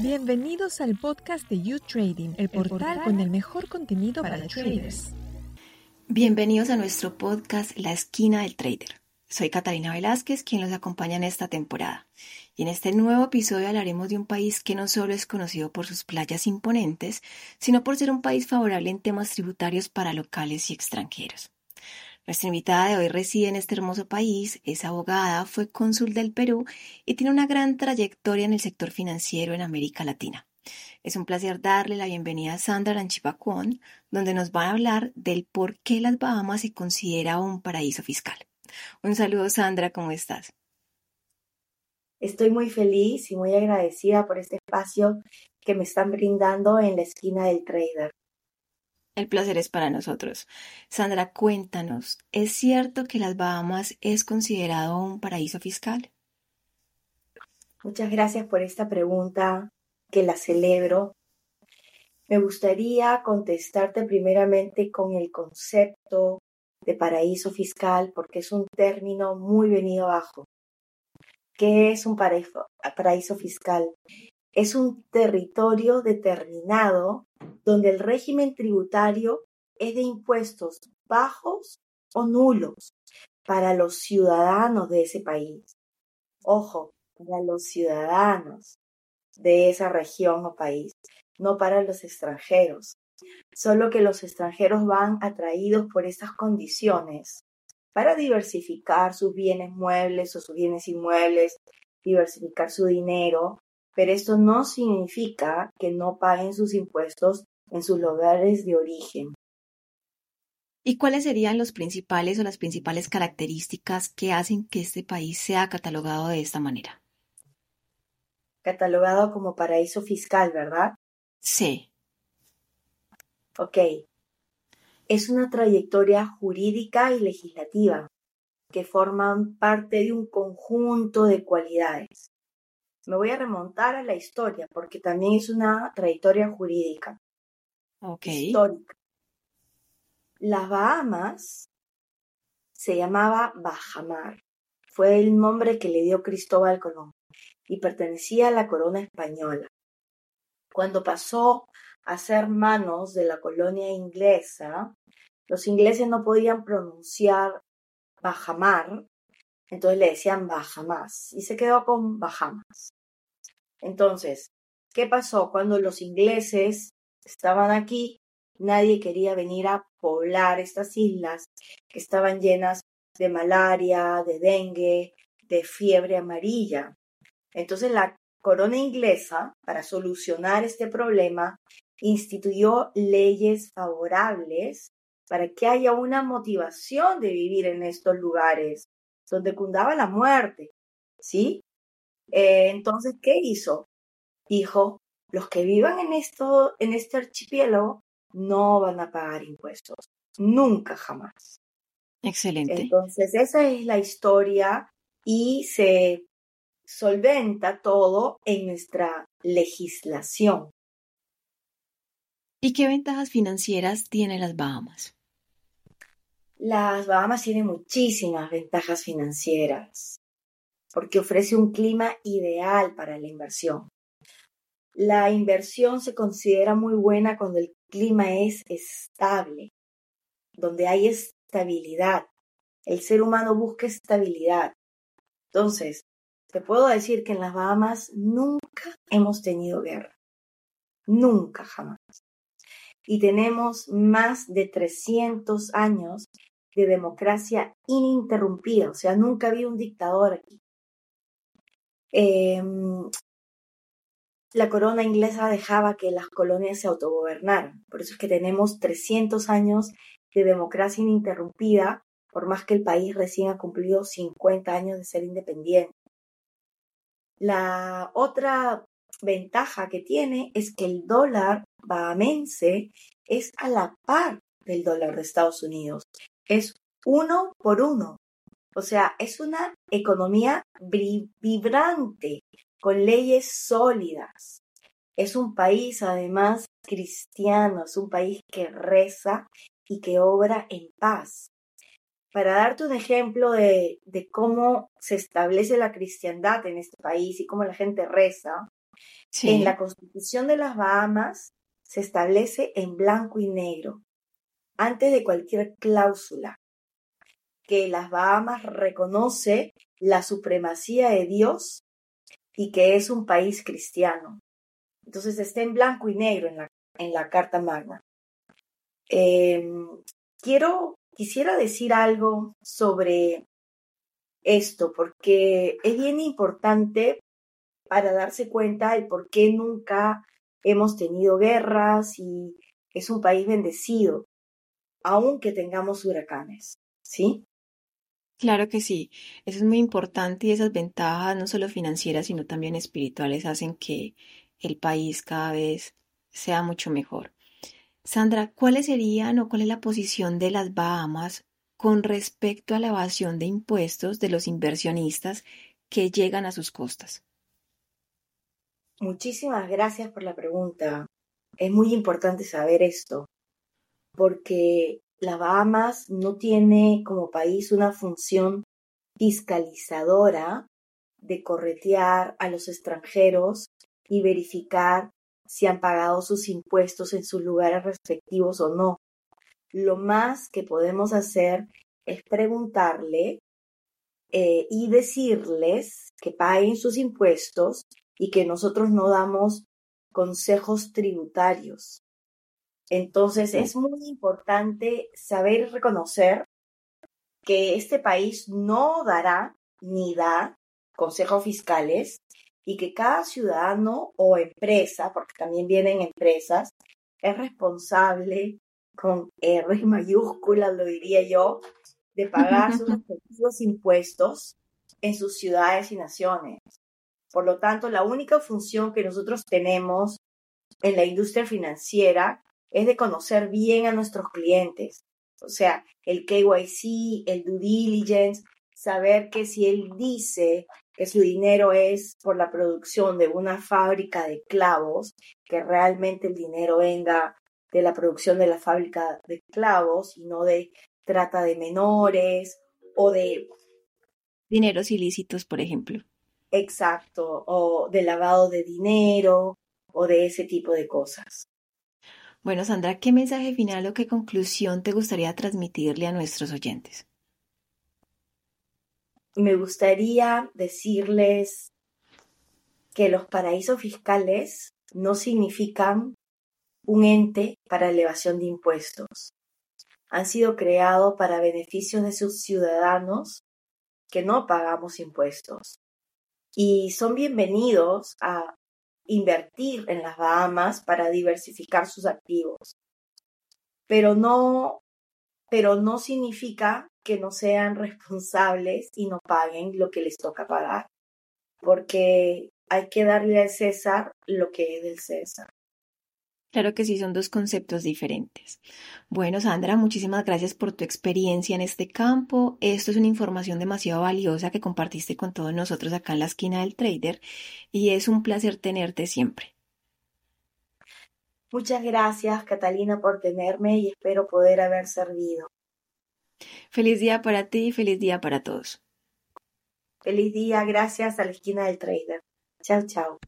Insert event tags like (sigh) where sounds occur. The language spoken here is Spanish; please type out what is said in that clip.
Bienvenidos al podcast de You Trading, el portal con el mejor contenido para traders. Bienvenidos a nuestro podcast La Esquina del Trader. Soy Catalina Velázquez, quien los acompaña en esta temporada. Y en este nuevo episodio hablaremos de un país que no solo es conocido por sus playas imponentes, sino por ser un país favorable en temas tributarios para locales y extranjeros. Nuestra invitada de hoy reside en este hermoso país, es abogada, fue cónsul del Perú y tiene una gran trayectoria en el sector financiero en América Latina. Es un placer darle la bienvenida a Sandra Lanchipacuón, donde nos va a hablar del por qué las Bahamas se considera un paraíso fiscal. Un saludo Sandra, ¿cómo estás? Estoy muy feliz y muy agradecida por este espacio que me están brindando en la esquina del trader. El placer es para nosotros. Sandra, cuéntanos, ¿es cierto que las Bahamas es considerado un paraíso fiscal? Muchas gracias por esta pregunta, que la celebro. Me gustaría contestarte primeramente con el concepto de paraíso fiscal, porque es un término muy venido abajo. ¿Qué es un paraíso, fiscal? Es un territorio determinado donde el régimen tributario es de impuestos bajos o nulos para los ciudadanos de ese país. Ojo, para los ciudadanos de esa región o país, no para los extranjeros. Solo que los extranjeros van atraídos por estas condiciones para diversificar sus bienes muebles o sus bienes inmuebles, diversificar su dinero, pero esto no significa que no paguen sus impuestos en sus lugares de origen. ¿Y cuáles serían los principales o las principales características que hacen que este país sea catalogado de esta manera? Catalogado como paraíso fiscal, ¿verdad? Sí. Ok. Es una trayectoria jurídica y legislativa que forman parte de un conjunto de cualidades. Me voy a remontar a la historia porque también es una trayectoria jurídica. Histórica. Las Bahamas se llamaba Bajamar. Fue el nombre que le dio Cristóbal Colón y pertenecía a la corona española. Cuando pasó a ser manos de la colonia inglesa, los ingleses no podían pronunciar Bajamar, entonces le decían Bahamas y se quedó con Bahamas. Entonces, ¿qué pasó? Cuando los ingleses estaban aquí, nadie quería venir a poblar estas islas que estaban llenas de malaria, de dengue, de fiebre amarilla. Entonces la corona inglesa, para solucionar este problema, instituyó leyes favorables para que haya una motivación de vivir en estos lugares donde cundaba la muerte. ¿Sí? Eh, entonces, ¿qué hizo? Dijo, los que vivan en, esto, en este archipiélago no van a pagar impuestos. Nunca, jamás. Excelente. Entonces, esa es la historia y se solventa todo en nuestra legislación. ¿Y qué ventajas financieras tienen las Bahamas? Las Bahamas tienen muchísimas ventajas financieras porque ofrece un clima ideal para la inversión. La inversión se considera muy buena cuando el clima es estable, donde hay estabilidad. El ser humano busca estabilidad. Entonces, te puedo decir que en las Bahamas nunca hemos tenido guerra. Nunca, jamás. Y tenemos más de 300 años de democracia ininterrumpida. O sea, nunca había un dictador aquí. Em, la corona inglesa dejaba que las colonias se autogobernaran. Por eso es que tenemos 300 años de democracia ininterrumpida, por más que el país recién ha cumplido 50 años de ser independiente. La otra ventaja que tiene es que el dólar bahamense es a la par del dólar de Estados Unidos. Es uno por uno. O sea, es una economía vibrante, con leyes sólidas. Es un país, además, cristiano, es un país que reza y que obra en paz. para darte un ejemplo de, cómo se establece la cristiandad en este país y cómo la gente reza, en la constitución de las Bahamas se establece en blanco y negro, antes de cualquier cláusula, que las Bahamas reconoce la supremacía de Dios y que es un país cristiano. Entonces está en blanco y negro en la, en la Carta Magna. Em, quiero, quisiera decir algo sobre esto, porque es bien importante para darse cuenta de por qué nunca hemos tenido guerras y es un país bendecido, aunque tengamos huracanes, ¿sí? Claro que sí, eso es muy importante y esas ventajas, no solo financieras, sino también espirituales, hacen que el país cada vez sea mucho mejor. Sandra, ¿cuáles serían o cuál es la posición de las Bahamas con respecto a la evasión de impuestos de los inversionistas que llegan a sus costas? Muchísimas gracias por la pregunta. Es muy importante saber esto, porque las Bahamas no tiene como país una función fiscalizadora de corretear a los extranjeros y verificar si han pagado sus impuestos en sus lugares respectivos o no. Lo más que podemos hacer es preguntarle eh, y decirles que paguen sus impuestos y que nosotros no damos consejos tributarios. Entonces es muy importante saber y reconocer que este país no dará ni da consejos fiscales y que cada ciudadano o empresa, porque también vienen empresas, es responsable con R mayúsculas, lo diría yo, de pagar sus (laughs) respectivos impuestos en sus ciudades y naciones. Por lo tanto, la única función que nosotros tenemos en la industria financiera es de conocer bien a nuestros clientes. O sea, el KYC, el due diligence, saber que si él dice que su dinero es por la producción de una fábrica de clavos, que realmente el dinero venga de la producción de la fábrica de clavos y no de trata de menores o de dineros ilícitos, por ejemplo. Exacto, o de lavado de dinero o de ese tipo de cosas. Bueno, Sandra, ¿qué mensaje final o qué conclusión te gustaría transmitirle a nuestros oyentes? Me gustaría decirles que los paraísos fiscales no significan un ente para elevación de impuestos. Han sido creados para beneficios de sus ciudadanos que no pagamos impuestos y son bienvenidos a invertir en las Bahamas para diversificar sus activos. Pero no, pero no significa que no sean responsables y no paguen lo que les toca pagar, porque hay que darle al César lo que es del César. Claro que sí, son dos conceptos diferentes. Bueno, Sandra, muchísimas gracias por tu experiencia en este campo. Esto es una información demasiado valiosa que compartiste con todos nosotros acá en la esquina del trader y es un placer tenerte siempre. Muchas gracias, Catalina, por tenerme y espero poder haber servido. Feliz día para ti y feliz día para todos. Feliz día, gracias a la esquina del trader. Chao, chao.